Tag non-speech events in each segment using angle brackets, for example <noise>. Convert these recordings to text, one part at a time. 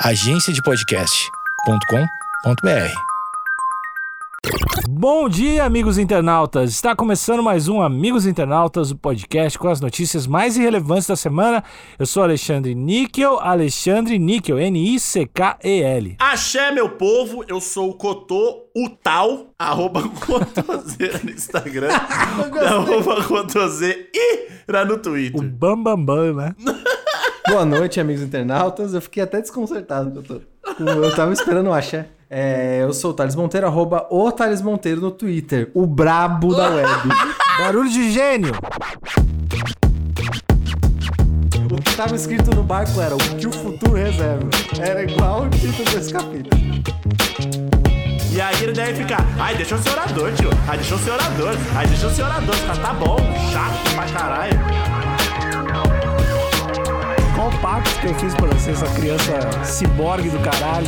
agenciadepodcast.com.br. Bom dia, amigos internautas! Está começando mais um Amigos Internautas, o podcast com as notícias mais irrelevantes da semana. Eu sou Alexandre Níquel, Alexandre Níquel, N-I-C-K-E-L. Axé, meu povo, eu sou o Cotô, o tal, arroba <laughs> Cotoseira no Instagram, <laughs> arroba Cotoseira no O Twitter. Bambambam, Bam, Bam, né? <laughs> Boa noite, amigos internautas. Eu fiquei até desconcertado que eu tava esperando o axé. É, eu sou o Thales Monteiro, arroba o Thales Monteiro no Twitter. O brabo da web. Barulho de gênio! O que tava escrito no barco era o que o futuro reserva. Era igual o título desse capítulo. E aí ele deve ficar, ai, deixa eu ser orador, tio. Ai, deixa eu ser orador. Ai, deixa eu ser orador. Fica, tá bom, chato pra caralho. O pacto que eu fiz pra você, essa criança ciborgue do caralho?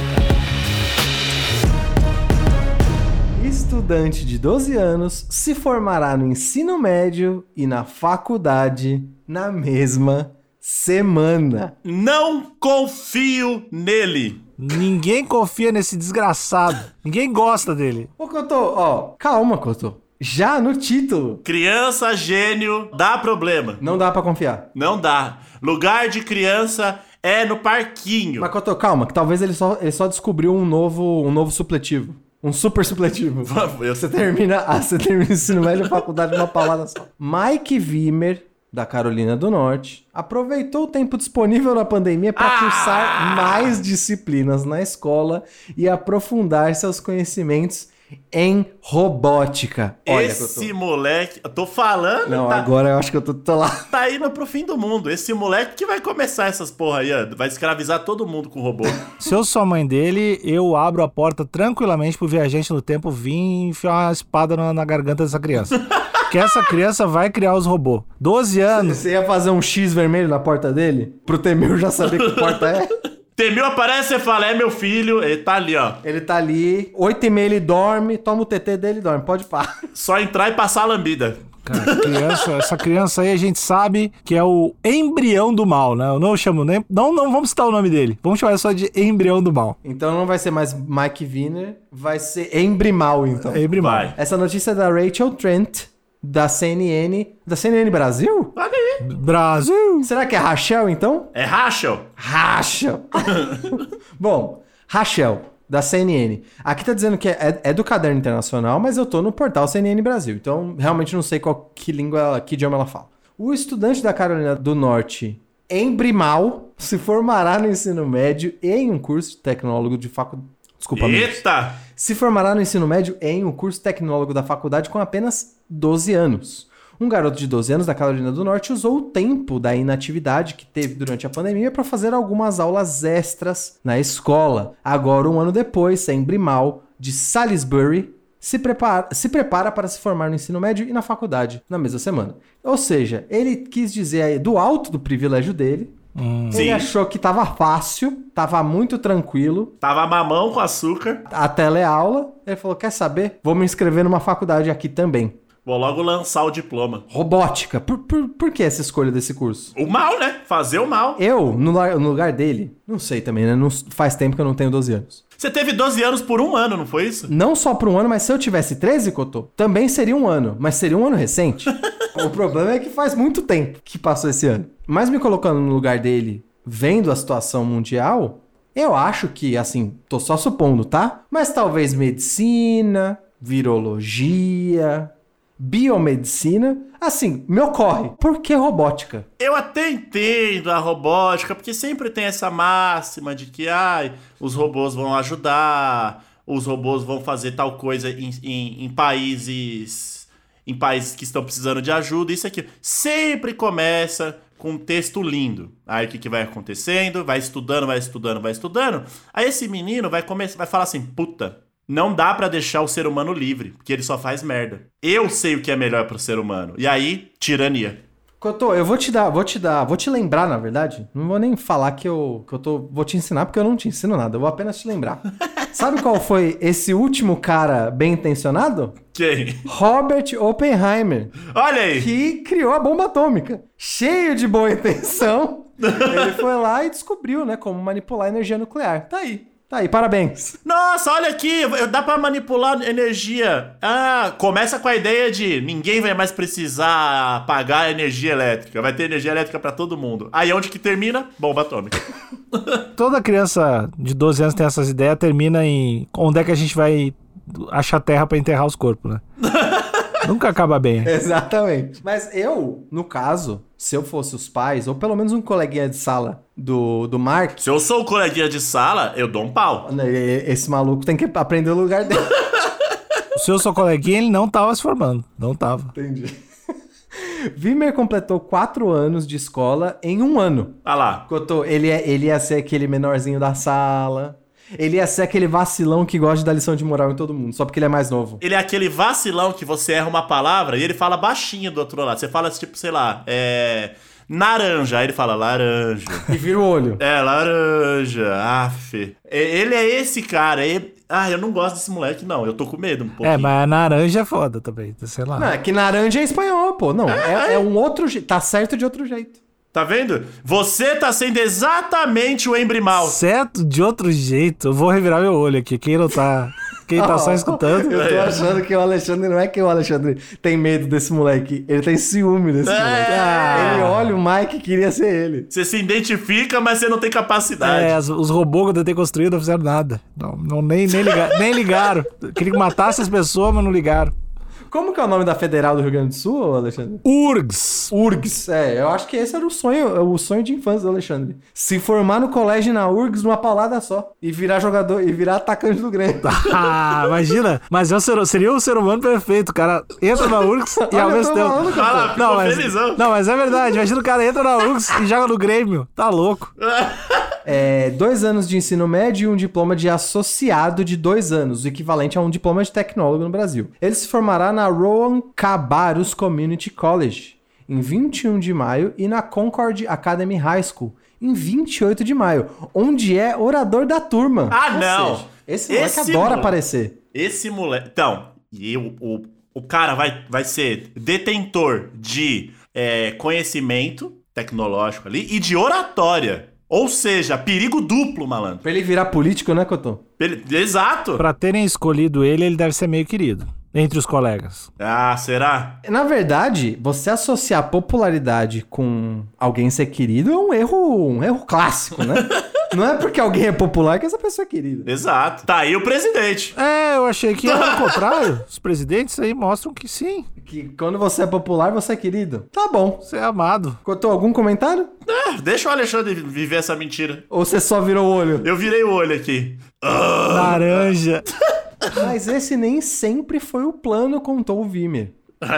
Estudante de 12 anos se formará no ensino médio e na faculdade na mesma semana. Não confio nele. Ninguém confia nesse desgraçado. Ninguém gosta dele. Ô, Cotô, ó, calma, Cotô. Já no título, Criança gênio dá problema. não dá pra confiar. Não dá. Lugar de criança é no parquinho. Mas, Cotô, calma, que talvez ele só, ele só descobriu um novo, um novo supletivo. Um super supletivo. <laughs> Eu- Você termina, ah, você termina o ensino médio e faculdade numa palavra só. Mike Wimmer, da Carolina do Norte, aproveitou o tempo disponível na pandemia para Ah! cursar mais disciplinas na escola e aprofundar seus conhecimentos em robótica. Olha, Esse Cotô. moleque, eu tô falando, Não, tá, agora eu acho que eu tô, tô lá. <laughs> tá indo pro fim do mundo. Esse moleque que vai começar essas porra aí, ó, vai escravizar todo mundo com robô. <laughs> Se eu sou a mãe dele, eu abro a porta tranquilamente pro viajante no tempo vir e enfiar uma espada na, na garganta dessa criança. <laughs> que essa criança vai criar os robôs. 12 anos. Você ia fazer um X vermelho na porta dele? Pro Temeu já saber que porta é? Temil aparece e fala, é meu filho, ele tá ali, ó. Ele tá ali, 8 e meia ele dorme, toma o TT dele e dorme. Pode pá. <laughs> Só entrar e passar a lambida. Cara, criança, essa criança aí a gente sabe que é o embrião do mal, né? Eu não chamo nem. Não, não vamos citar o nome dele. Vamos chamar só de embrião do mal. Então não vai ser mais Mike Wiener, vai ser Embrimal, então. Embrião. Vai. Essa notícia é da Rachel Trent, da CNN. Da CNN Brasil? Olha aí. Brasil! Será que é Rachel, então? É Rachel. Rachel! <laughs> Bom, Rachel, da CNN. Aqui tá dizendo que é, é do Caderno Internacional, mas eu tô no portal CNN Brasil. Então, realmente não sei qual que língua, ela- que idioma ela fala. O estudante da Carolina do Norte, Embrimal, se formará no ensino médio e em um curso de tecnólogo de faculdade. Desculpa, amigos. Eita! Se formará no ensino médio em um curso tecnólogo da faculdade com apenas 12 anos. Um garoto de 12 anos da Carolina do Norte usou o tempo da inatividade que teve durante a pandemia para fazer algumas aulas extras na escola. Agora, um ano depois, em Brimal, de Salisbury, se prepara, se prepara para se formar no ensino médio e na faculdade na mesma semana. Ou seja, ele quis dizer aí do alto do privilégio dele. Ele Sim. achou que tava fácil, tava muito tranquilo, Tava mamão com açúcar. a teleaula. Ele falou: Quer saber? Vou me inscrever numa faculdade aqui também. Vou logo lançar o diploma. Robótica. Por, por, por que essa escolha desse curso? O mal, né? Fazer o mal. Eu, no, no lugar dele, não sei também, né? Não, faz tempo que eu não tenho 12 anos. Você teve 12 anos por um ano, não foi isso? Não só por um ano, mas se eu tivesse 13, Cotô, também seria um ano. Mas seria um ano recente. <laughs> o problema é que faz muito tempo que passou esse ano. Mas me colocando no lugar dele, vendo a situação mundial, eu acho que, assim, tô só supondo, tá? Mas talvez medicina, virologia, biomedicina. Assim, me ocorre. Por que robótica? Eu até entendo a robótica, porque sempre tem essa máxima de que ai, os robôs vão ajudar, os robôs vão fazer tal coisa em, em- em países em países que estão precisando de ajuda, isso aqui. Sempre começa com um texto lindo. Aí o que, que vai acontecendo? Vai estudando, vai estudando, vai estudando. Aí esse menino vai começar, vai falar assim: puta, não dá pra deixar o ser humano livre, porque ele só faz merda. Eu sei o que é melhor pro ser humano. E aí, tirania. Cotô, eu vou te dar, vou te dar, vou te lembrar, na verdade. Não vou nem falar que eu, que eu tô, vou te ensinar, porque eu não te ensino nada. Eu vou apenas te lembrar. <laughs> Sabe qual foi esse último cara bem intencionado? Quem? Robert Oppenheimer, Olha aí! que criou a bomba atômica. Cheio de boa intenção, <laughs> Ele foi lá e descobriu, né, como manipular a energia nuclear. Tá aí. Tá aí, parabéns. Nossa, olha aqui, dá pra manipular energia. Ah, começa com a ideia de ninguém vai mais precisar pagar energia elétrica. Vai ter energia elétrica pra todo mundo. Aí onde que termina? Bomba atômica. <laughs> Toda criança de 12 anos tem essas ideias, termina em onde é que a gente vai achar terra pra enterrar os corpos, né? <laughs> Nunca acaba bem. Exatamente. Mas eu, no caso, se eu fosse os pais, ou pelo menos um coleguinha de sala do, do Mark, Se eu sou o coleguinha de sala, eu dou um pau. né, esse maluco tem que aprender o lugar dele. O seu seu coleguinha, ele não tava se formando. Não tava. Entendi. <laughs> Vimer completou quatro anos de escola em um ano. Olha lá. Cotô, ele, é, ele ia ser aquele menorzinho da sala. Ele ia ser aquele vacilão que gosta de dar lição de moral em todo mundo, só porque ele é mais novo. Ele é aquele vacilão que você erra uma palavra e ele fala baixinho do outro lado. Você fala tipo, sei lá, é. Naranja. Aí ele fala laranja. <laughs> E vira o olho. É, laranja. Aff. E- Ele é esse cara. E... Ah, eu não gosto desse moleque, não. Eu tô com medo um pouquinho. É, mas a naranja é foda também. Sei lá. Não, é que naranja é espanhol, pô. Não, é, é um outro jeito. Tá certo de outro jeito. Tá vendo? Você tá sendo exatamente o embrimal. Certo de outro jeito. Eu vou revirar meu olho aqui. Quem não tá. Quem tá só <laughs> escutando. Eu tô achando que o Alexandre não é que o Alexandre tem medo desse moleque. Ele tem ciúme desse É. moleque. Ele olha o Mike e queria ser ele. Você se identifica, mas você não tem capacidade. É, os robôs que eu tentei construir não fizeram nada. Não, não- nem, nem, liga- nem ligaram. Queria que matasse as pessoas, mas não ligaram. Como que é o nome da Federal do Rio Grande do Sul, Alexandre? URGS. URGS. É, eu acho que esse era o sonho, o sonho de infância do Alexandre. Se formar no colégio na URGS numa paulada só. E virar jogador, e virar atacante do Grêmio. <laughs> Ah, imagina. Mas é o ser- seria o ser humano perfeito. O cara entra na URGS <laughs> e ao eu mesmo tempo. Não mas, felizão. não, mas é verdade. Imagina o cara entra na URGS e joga no Grêmio. Tá louco. <laughs> É, dois anos de ensino médio e um diploma de associado de dois anos, o equivalente a um diploma de tecnólogo no Brasil. Ele se formará na Rowan Cabarrus Community College em 21 de maio e na Concord Academy High School em 28 de maio, onde é orador da turma. Ah, Ou não. seja, esse moleque Esse adora moleque- aparecer. Esse moleque. Então, e o, o, o cara vai, vai ser detentor de é, conhecimento tecnológico ali e de oratória. Ou seja, perigo duplo, malandro. Pra ele virar político, né, Cotô? Ele- Exato. Pra terem escolhido ele, ele deve ser meio querido. Entre os colegas. Ah, será? Na verdade, você associar popularidade com alguém ser querido é um erro, um erro clássico, né? <laughs> Não é porque alguém é popular que essa pessoa é querida. Exato. Tá aí o presidente. É, eu achei que era o <laughs> contrário. Os presidentes aí mostram que sim, Que quando você é popular, você é querido. Tá bom. você é amado. Contou algum comentário? Ah, deixa o Alexandre viver essa mentira. Ou você só virou o olho? Eu virei o olho aqui. Laranja. <laughs> Mas esse nem sempre foi o plano, contou o Vimer.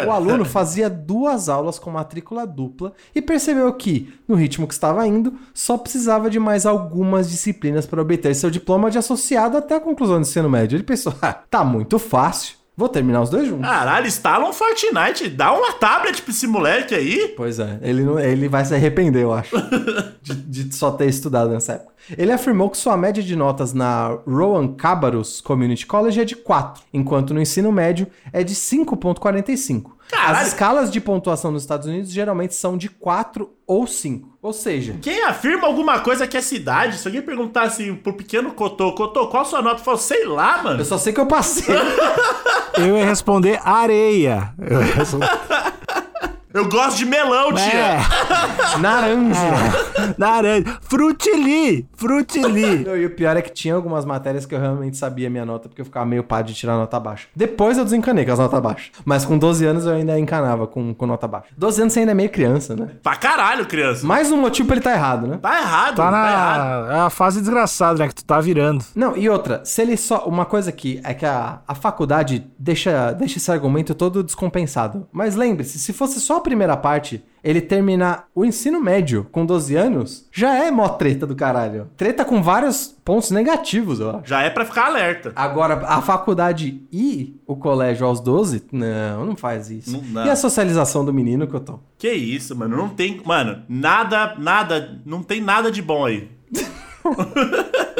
O aluno fazia duas aulas com matrícula dupla e percebeu que, no ritmo que estava indo, só precisava de mais algumas disciplinas para obter seu diploma de associado até a conclusão do ensino médio. Ele pensou, ah, tá muito fácil, vou terminar os dois juntos. Caralho, instala um Fortnite. Dá uma tablet pra esse moleque aí. Pois é, ele, não- ele vai se arrepender, eu acho, <laughs> de, de só ter estudado nessa época. Ele afirmou que sua média de notas na Rowan Cabarrus Community College é de 4, enquanto no ensino médio é de 5.45. Caralho. As escalas de pontuação nos Estados Unidos geralmente são de 4 ou 5. Ou seja, Quem afirma alguma coisa que é cidade, se alguém perguntasse pro pequeno Cotô, Cotô, qual a sua nota? Eu falo, sei lá, mano. eu só sei que eu passei. <laughs> Eu ia responder areia. Eu ia responder... <laughs> Eu gosto de melão, tia. <laughs> É, Naranja. laranja. Frutili. Frutili. E o pior é que tinha algumas matérias que eu realmente sabia a minha nota, porque eu ficava meio pá de tirar nota baixa. Depois eu desencanei com as notas baixas. Mas com 12 anos eu ainda encanava com, com nota baixa. 12 anos você ainda é meio criança, né? Pra caralho, criança. Mais um motivo pra ele tá errado, né? Tá errado, Tá tá, errado. na é a fase desgraçada, né? Que tu tá virando. Não, e outra, se ele só. Uma coisa aqui é que a, a faculdade deixa, deixa esse argumento todo descompensado. Mas lembre-se, se fosse só a primeira parte, ele terminar o ensino médio com 12 anos, já é mó treta do caralho. Treta com vários pontos negativos, acho. Já é pra ficar alerta. Agora, a faculdade e o colégio aos 12, não, não faz isso. Não dá. e a socialização do menino que eu tô? Que isso, mano. Não tem. Mano, nada, nada. Não tem nada de bom aí.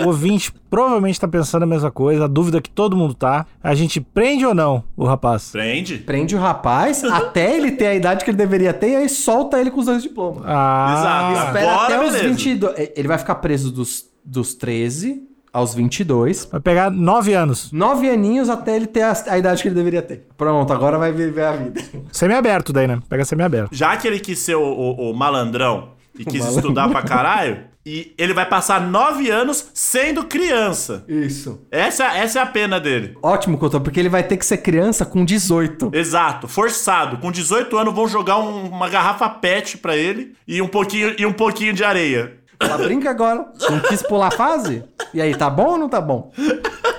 O ouvinte provavelmente tá pensando a mesma coisa, a dúvida que todo mundo tá. A gente prende ou não o rapaz? Prende. Prende o rapaz <laughs> até ele ter a idade que ele deveria ter e aí solta ele com os dois diplomas. Ah, Exato. Espera Agora, até os beleza. 22. Ele vai ficar preso dos, dos 13 aos 22. vai pegar nove anos. Nove aninhos até ele ter a, a idade que ele deveria ter. Pronto, agora vai viver a vida. Semi-aberto daí, né? Pega semi-aberto. Já que ele quis ser o, o- o malandrão e <laughs> quis malandrão. estudar pra caralho, e ele vai passar nove anos sendo criança. Isso. Essa, essa é a pena dele. Ótimo, Couto, porque ele vai ter que ser criança com 18. Exato, forçado. Com 18 anos vão jogar um- uma garrafa pet pra ele e um pouquinho, e um pouquinho de areia. Ela brinca agora. Não quis pular a fase? E aí, tá bom ou não tá bom?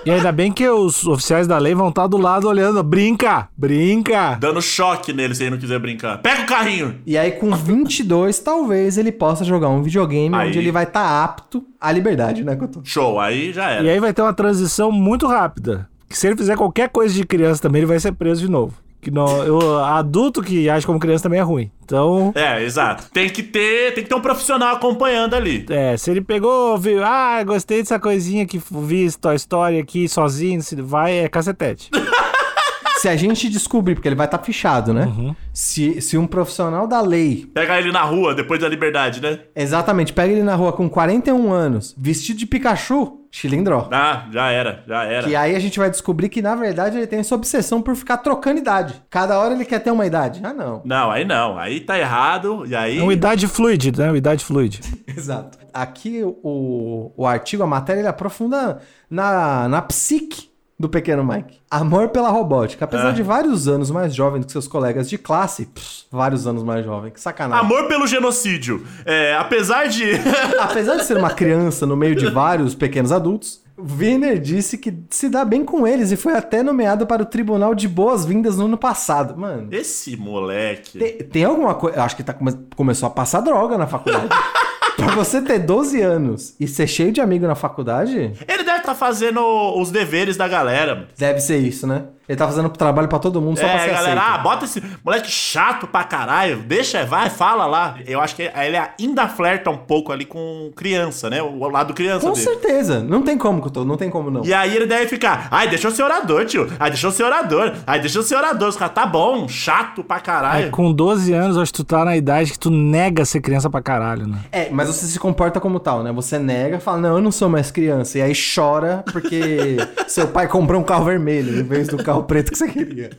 E ainda bem que os oficiais da lei vão estar do lado olhando. Brinca! Brinca! Dando choque nele se ele não quiser brincar. Pega o carrinho! E aí, com 22, talvez ele possa jogar um videogame Aí. onde ele vai estar apto à liberdade, né, Couto? Show, aí já era. E aí vai ter uma transição muito rápida. Que se ele fizer qualquer coisa de criança também, ele vai ser preso de novo. Que não, eu, adulto que age como criança também é ruim. Então, É, exato. Tem que ter, tem que ter um profissional acompanhando ali. é, se ele pegou, viu, ah, gostei dessa coisinha que vi Toy Story aqui sozinho, se vai, é cacetete. <laughs> Se a gente descobrir, porque ele vai estar fichado, né? Uhum. Se, se um profissional da lei, Pega ele na rua depois da liberdade, né? exatamente, pega ele na rua com 41 anos, vestido de Pikachu, chilindró. Ah, já era, já era. Que aí a gente vai descobrir que, na verdade, ele tem essa obsessão por ficar trocando idade. Cada hora ele quer ter uma idade. Ah, não. Não, aí não. Aí tá errado. E aí. É uma idade fluid, né? Uma idade fluid. <laughs> Exato. Aqui o, o artigo, a matéria, ele aprofunda na, na psique do pequeno Mike. Amor pela robótica. Apesar Ah. de vários anos mais jovem do que seus colegas de classe, pss, vários anos mais jovem, que sacanagem. Amor pelo genocídio. É, apesar de. <laughs> Apesar de ser uma criança no meio de vários pequenos adultos, Wiener disse que se dá bem com eles e foi até nomeado para o Tribunal de Boas-Vindas no ano passado. Mano, Esse moleque. tem, tem alguma coisa. Eu acho que tá come- começou a passar droga na faculdade. <laughs> pra você ter 12 anos e ser cheio de amigo na faculdade, Ele estar fazendo os deveres da galera. deve ser isso, né? Ele tá fazendo trabalho pra todo mundo só pra É, ser galera, ah, aceito. bota esse moleque chato pra caralho, deixa, vai, fala lá. Eu acho que ele ainda flerta um pouco ali com criança, né? O lado criança Com dele. certeza. Não tem como, Couto. Não tem como não. E aí ele deve ficar, ai, deixa eu ser orador, tio. Ai, deixa eu ser orador. Ai, deixa eu ser orador. Os caras, tá bom, chato pra Aí, caralho. com 12 anos, acho que tu tá na idade que tu nega ser criança pra caralho, né? É, mas você se comporta como tal, né? Você nega, fala, não, eu não sou mais criança. E aí chora porque <laughs> seu pai comprou um carro vermelho em vez do carro preto que você queria.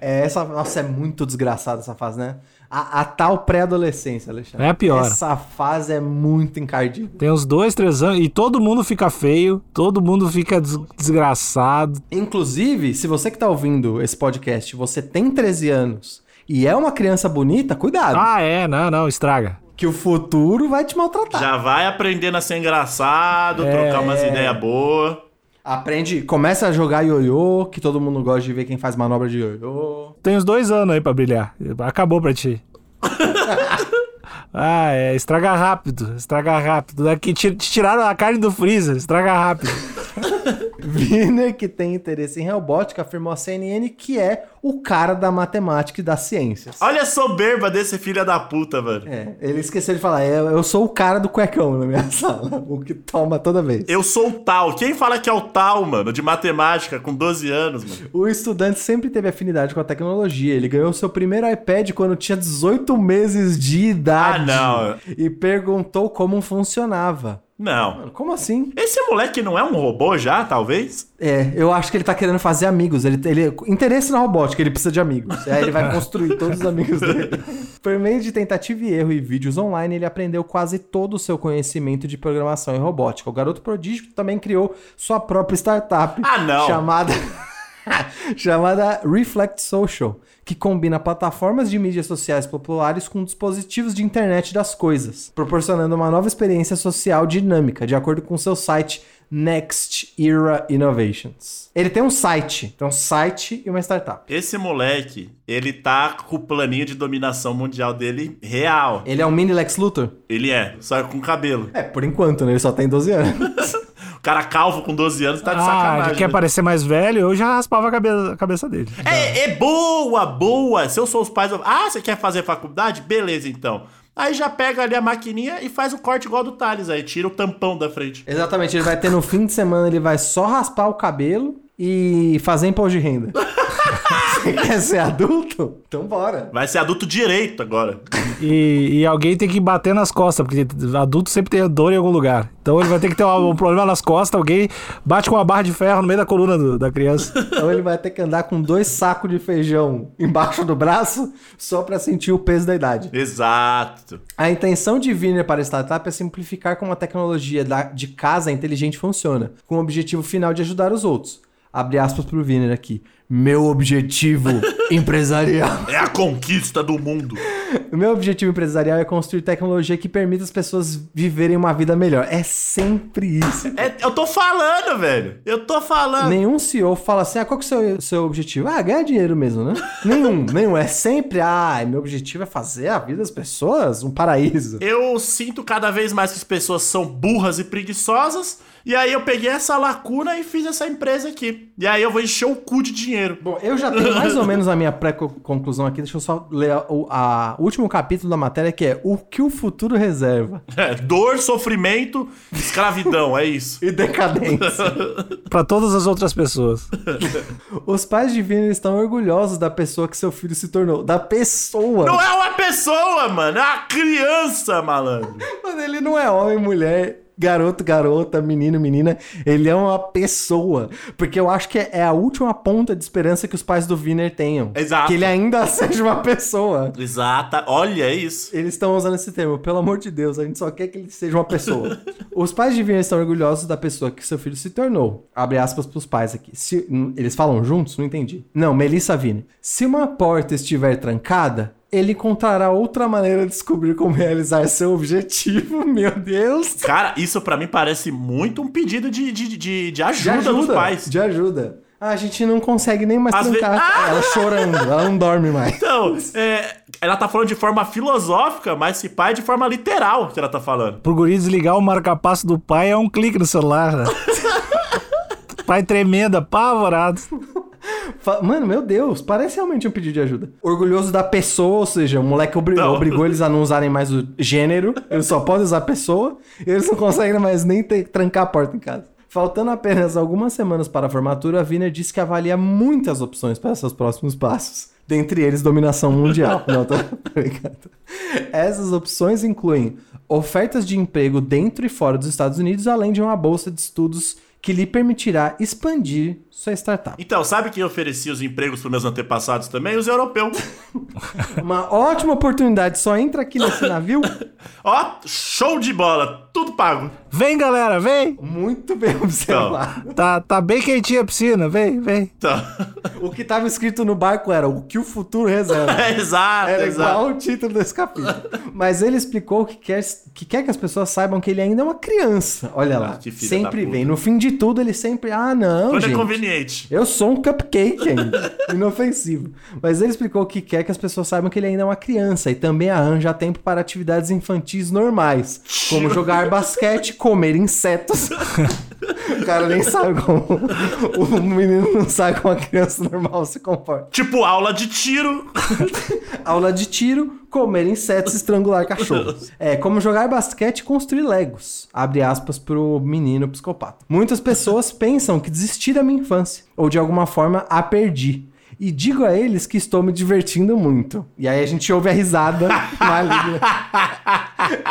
É, essa, nossa, é muito desgraçada essa fase, né? A, a tal pré-adolescência, Alexandre. É a pior. Essa fase é muito encardida. Tem uns dois, três anos e todo mundo fica feio, todo mundo fica des- desgraçado. Inclusive, se você que tá ouvindo esse podcast, você tem 13 anos e é uma criança bonita, cuidado. Ah, é, não, não, estraga. Que o futuro vai te maltratar. Já vai aprendendo a ser engraçado, É. trocar umas ideias boas. Aprende, começa a jogar ioiô, que todo mundo gosta de ver quem faz manobra de ioiô. Tem uns dois anos aí pra brilhar. Acabou pra ti. <laughs> ah, é, estraga rápido, estraga rápido. Daqui te tiraram a carne do freezer, estraga rápido. Wiener, que tem interesse em robótica, afirmou à CNN que é o cara da matemática e das ciências. Olha a soberba desse filho da puta, mano. É, ele esqueceu de falar, é, eu sou o cara do cuecão na minha <laughs> sala, o que toma toda vez. Eu sou o tal. Quem fala que é o tal, mano, de matemática, com 12 anos, mano? O estudante sempre teve afinidade com a tecnologia. Ele ganhou seu primeiro iPad quando tinha 18 meses de idade. Ah, não. E perguntou como funcionava. Não. Mano, como assim? Esse moleque não é um robô já, talvez? É, eu acho que ele tá querendo fazer amigos. Ele, ele interesse na robótica, ele precisa de amigos. Aí ele vai <laughs> construir todos os amigos dele. Por meio de tentativa e erro e vídeos online, ele aprendeu quase todo o seu conhecimento de programação e robótica. O garoto prodígio também criou sua própria startup Ah, não. chamada <laughs> chamada Reflect Social, que combina plataformas de mídias sociais populares com dispositivos de internet das coisas, proporcionando uma nova experiência social dinâmica, de acordo com seu site Next Era Innovations. Ele tem um site, tem um site e uma startup. Esse moleque, ele tá com o planinho de dominação mundial dele real. Ele é um mini Lex Luthor? Ele é, só com cabelo. É, por enquanto, né? Ele só tem 12 anos. <laughs> O cara calvo com 12 anos tá de ah, sacanagem. ele quer né? parecer mais velho, eu já raspava a cabeça, a cabeça dele. É, é boa, boa. Se eu sou os pais. eu- Ah, você quer fazer faculdade? Beleza, então. Aí já pega ali a maquininha e faz o corte igual do Thales aí, tira o tampão da frente. Exatamente, ele vai ter no fim de semana, ele vai só raspar o cabelo e fazer imposto de renda. <laughs> Você quer ser adulto? Então bora. Vai ser adulto direito agora. E, e alguém tem que bater nas costas, porque adulto sempre tem dor em algum lugar. Então ele vai ter que ter um, um problema nas costas, alguém bate com uma barra de ferro no meio da coluna do- da criança. Então ele vai ter que andar com dois sacos de feijão embaixo do braço só pra sentir o peso da idade. Exato. A intenção de Wiener para a startup é simplificar como a tecnologia da- de casa inteligente funciona, com o objetivo final de ajudar os outros. Abre aspas pro Wiener aqui. Meu objetivo <laughs> empresarial. É a conquista do mundo. O meu objetivo empresarial é construir tecnologia que permita as pessoas viverem uma vida melhor. É sempre isso. É, eu tô falando, velho. Eu tô falando. Nenhum CEO fala assim, ah, qual que é o seu, seu objetivo? Ah, ganhar dinheiro mesmo, né? <laughs> nenhum, nenhum. É sempre, ah, meu objetivo é fazer a vida das pessoas um paraíso. Eu sinto cada vez mais que as pessoas são burras e preguiçosas. E aí eu peguei essa lacuna e fiz essa empresa aqui. E aí eu vou encher o cu de dinheiro. Bom, eu já tenho mais ou menos a minha pré-conclusão aqui. Deixa eu só ler o a, último capítulo da matéria, que é O que o futuro reserva. É, dor, sofrimento, escravidão, é isso. <laughs> E decadência. <laughs> Pra todas as outras pessoas. <laughs> Os pais de Vini estão orgulhosos da pessoa que seu filho se tornou. Da pessoa. Não é uma pessoa, mano. É uma criança, malandro. Mano, ele não é homem, mulher, garoto, garota, menino, menina. Ele é uma pessoa. Porque eu acho que é a última ponta de esperança que os pais do Wiener tenham. Exato. Que ele ainda <laughs> seja uma pessoa. Exata. Olha é isso. Eles estão usando esse termo. Pelo amor de Deus, a gente só quer que ele seja uma pessoa. <laughs> Os pais de Wiener estão orgulhosos da pessoa que seu filho se tornou. Abre aspas pros pais aqui. Se, eles falam juntos? Não entendi. Não, Melissa Wiener. Se uma porta estiver trancada, ele encontrará outra maneira de descobrir como realizar seu objetivo. <laughs> Meu Deus. Cara, isso pra mim parece muito um pedido de, de, de, de De ajuda, dos pais. De ajuda. Ah, a gente não consegue nem mais Às trancar. ve- Ah! Ela chorando, ela não dorme mais. Então, é, ela tá falando de forma filosófica, mas se pai é de forma literal que ela tá falando. Pro guri desligar o marca-passo do pai é um clique no celular, né? <laughs> pai tremendo, apavorado. Mano, meu Deus, parece realmente um pedido de ajuda. Orgulhoso da pessoa, ou seja, o moleque obri- Não. obrigou eles a não usarem mais o gênero, eles só podem usar pessoa, e eles não conseguem mais nem ter, trancar a porta em casa. Faltando apenas algumas semanas para a formatura, a Wiener disse que avalia muitas opções para seus próximos passos. Dentre eles, dominação mundial. <laughs> Não, tô tô brincando. Essas opções incluem ofertas de emprego dentro e fora dos Estados Unidos, além de uma bolsa de estudos que lhe permitirá expandir sua startup. Então, sabe quem oferecia os empregos pros meus antepassados também? Os europeus. <laughs> Uma ótima oportunidade, só entra aqui nesse navio. <laughs> Ó, show de bola, tudo pago. Vem, galera, vem! Muito bem observado. Tá, tá bem quentinha a piscina, vem, vem. Então, <laughs> O que estava escrito no barco era o que o futuro reserva. é <laughs> exato, Era exato. igual o título desse capítulo. Mas ele explicou que quer, que quer que as pessoas saibam que ele ainda é uma criança. Olha lá. Ah, sempre vem. No fim de tudo, ele sempre. Ah, não. Quando é gente. conveniente. Eu sou um cupcake ainda, <laughs> inofensivo. Mas ele explicou que quer que as pessoas saibam que ele ainda é uma criança e também arranja tempo para atividades infantis normais, como jogar basquete, comer insetos. <laughs> o cara nem sabe como. O menino não sabe como a criança normal se comporta. Tipo, aula de tiro. <laughs> Aula de tiro, comer insetos, estrangular cachorros. É, como jogar basquete e construir legos. Abre aspas pro menino psicopata. Muitas pessoas pensam que desisti da minha infância, ou de alguma forma a perdi. E digo a eles que estou me divertindo muito. E aí a gente ouve a risada maligna. <laughs>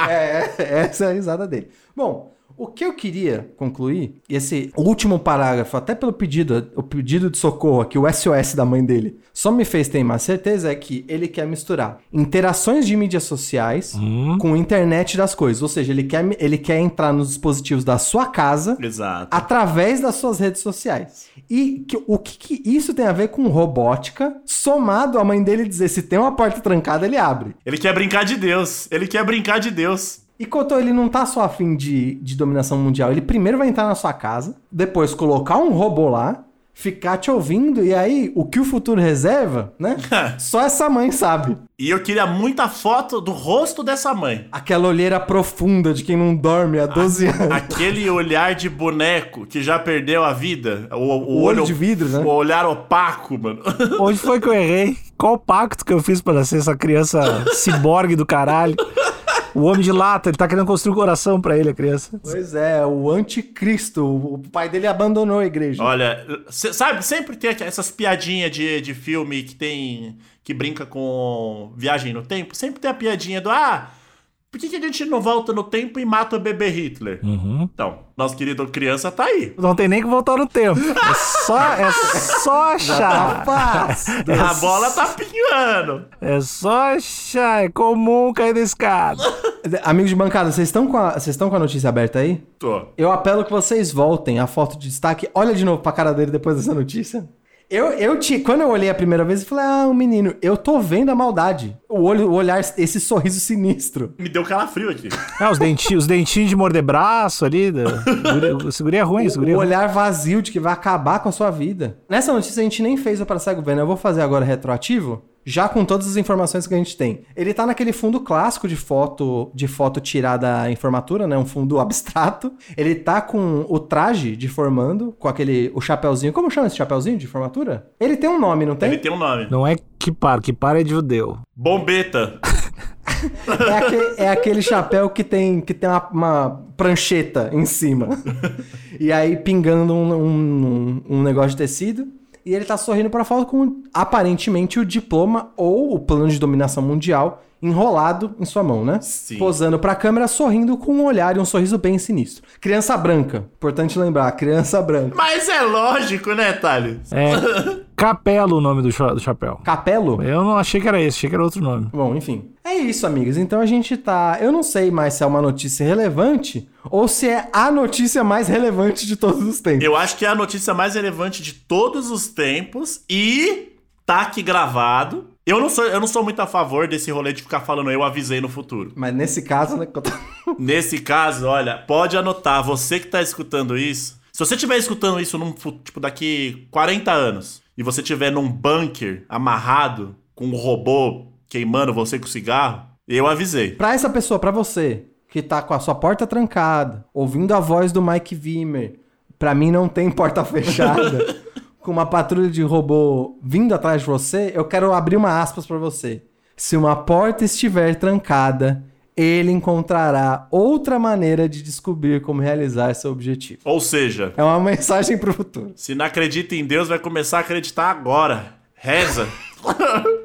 É, essa é a risada dele. Bom, o que eu queria concluir, e esse último parágrafo, até pelo pedido, o pedido de socorro aqui, o SOS da mãe dele, só me fez ter mais certeza é que ele quer misturar interações de mídias sociais com internet das coisas. Ou seja, ele quer, ele quer entrar nos dispositivos da sua casa Exato. através das suas redes sociais. E que- o que, que isso tem a ver com robótica, somado a mãe dele dizer se tem uma porta trancada, ele abre. Ele quer brincar de Deus. Ele quer brincar de Deus. E Cotô, ele não tá só afim de, de dominação mundial. Ele primeiro vai entrar na sua casa, depois colocar um robô lá, ficar te ouvindo, e aí o que o futuro reserva, né? <laughs> só essa mãe sabe. E eu queria muita foto do rosto dessa mãe. Aquela olheira profunda de quem não dorme há 12 <laughs> anos. Aquele olhar de boneco que já perdeu a vida. O, o O olho de vidro, né? O olhar opaco, mano. Onde foi que eu errei? Qual pacto que eu fiz pra ser essa criança <laughs> ciborgue do caralho? O homem de lata, ele tá querendo construir um coração pra ele, a criança. Pois é, o anticristo. O pai dele abandonou a igreja. Olha, sabe, sempre tem essas piadinhas de, de filme que tem. que brinca com viagem no tempo. Sempre tem a piadinha do. Ah, por que, que a gente não volta no tempo e mata o bebê Hitler? Uhum. Então, nosso querido criança tá aí. Não tem nem que voltar no tempo. É só, é só <laughs> achar. Rapaz! A bola tá pingando. É só achar. É comum cair da escada. Amigos de bancada, vocês estão com, a- vocês estão com a notícia aberta aí? Tô. Eu apelo que vocês voltem a foto de destaque. Olha de novo pra cara dele depois dessa notícia. Eu, eu te, quando eu olhei a primeira vez, eu falei, ah, um menino, eu tô vendo a maldade. O olho, o olhar, esse sorriso sinistro. Me deu calafrio aqui. <laughs> Ah, os dentinhos, os dentinhos de morder braço ali. Da... Esse guri é ruim, guri é O ruim. olhar vazio de que vai acabar com a sua vida. Nessa notícia a gente nem fez o Para Cego Vendo. Eu vou fazer agora retroativo, já com todas as informações que a gente tem. Ele tá naquele fundo clássico de foto, de foto tirada em formatura, né? Um fundo <laughs> abstrato. Ele tá com o traje de formando, com aquele o chapéuzinho. Como chama esse chapéuzinho de formatura? Ele tem um nome, não tem? Ele tem um nome. Não é que par, que par é de judeu. Bombeta. <laughs> É aquele, é aquele chapéu que tem, que tem uma, uma prancheta em cima. <laughs> e aí pingando um, um, um negócio de tecido. E ele tá sorrindo pra foto com aparentemente o diploma ou o plano de dominação mundial enrolado em sua mão, né? Sim. Posando pra câmera, sorrindo com um olhar e um sorriso bem sinistro. Criança branca. Importante lembrar, criança branca. Mas é lógico, né, Thales? É <laughs> Capelo o nome do, cha- do chapéu. Capelo? Eu não achei que era esse, achei que era outro nome. Bom, enfim. É isso, amigas. Então a gente tá. Eu não sei mais se é uma notícia relevante ou se é a notícia mais relevante de todos os tempos. Eu acho que é a notícia mais relevante de todos os tempos e tá aqui gravado. Eu não sou, eu não sou muito a favor desse rolê de ficar falando eu avisei no futuro. Mas nesse caso, né? <laughs> Nesse caso, olha, pode anotar, você que tá escutando isso. Se você estiver escutando isso num, tipo, daqui 40 anos e você estiver num bunker amarrado com um robô queimando você com cigarro, eu avisei. Pra essa pessoa, pra você, que tá com a sua porta trancada, ouvindo a voz do Mike Wimmer, pra mim não tem porta <laughs> fechada, com uma patrulha de robô vindo atrás de você, eu quero abrir uma aspas pra você. Se uma porta estiver trancada, ele encontrará outra maneira de descobrir como realizar seu objetivo. Ou seja, É uma mensagem pro futuro. se não acredita em Deus, vai começar a acreditar agora. Reza. <laughs>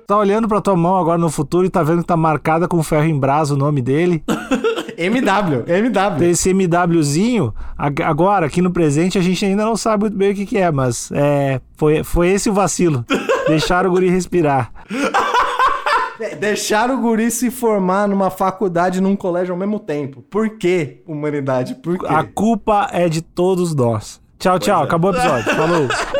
Tá olhando pra tua mão agora no futuro e tá vendo que tá marcada com ferro em brasa o nome dele. <laughs> MW, MW. Esse MWzinho. ag- Agora, aqui no presente, a gente ainda não sabe muito bem o que, que é, mas é, foi, foi esse o vacilo. <laughs> Deixaram o guri respirar. É, Deixaram o guri se formar numa faculdade e num colégio ao mesmo tempo. Por quê, humanidade? Por quê? A culpa é de todos nós. Tchau, tchau. é. Acabou o episódio. Falou. <laughs>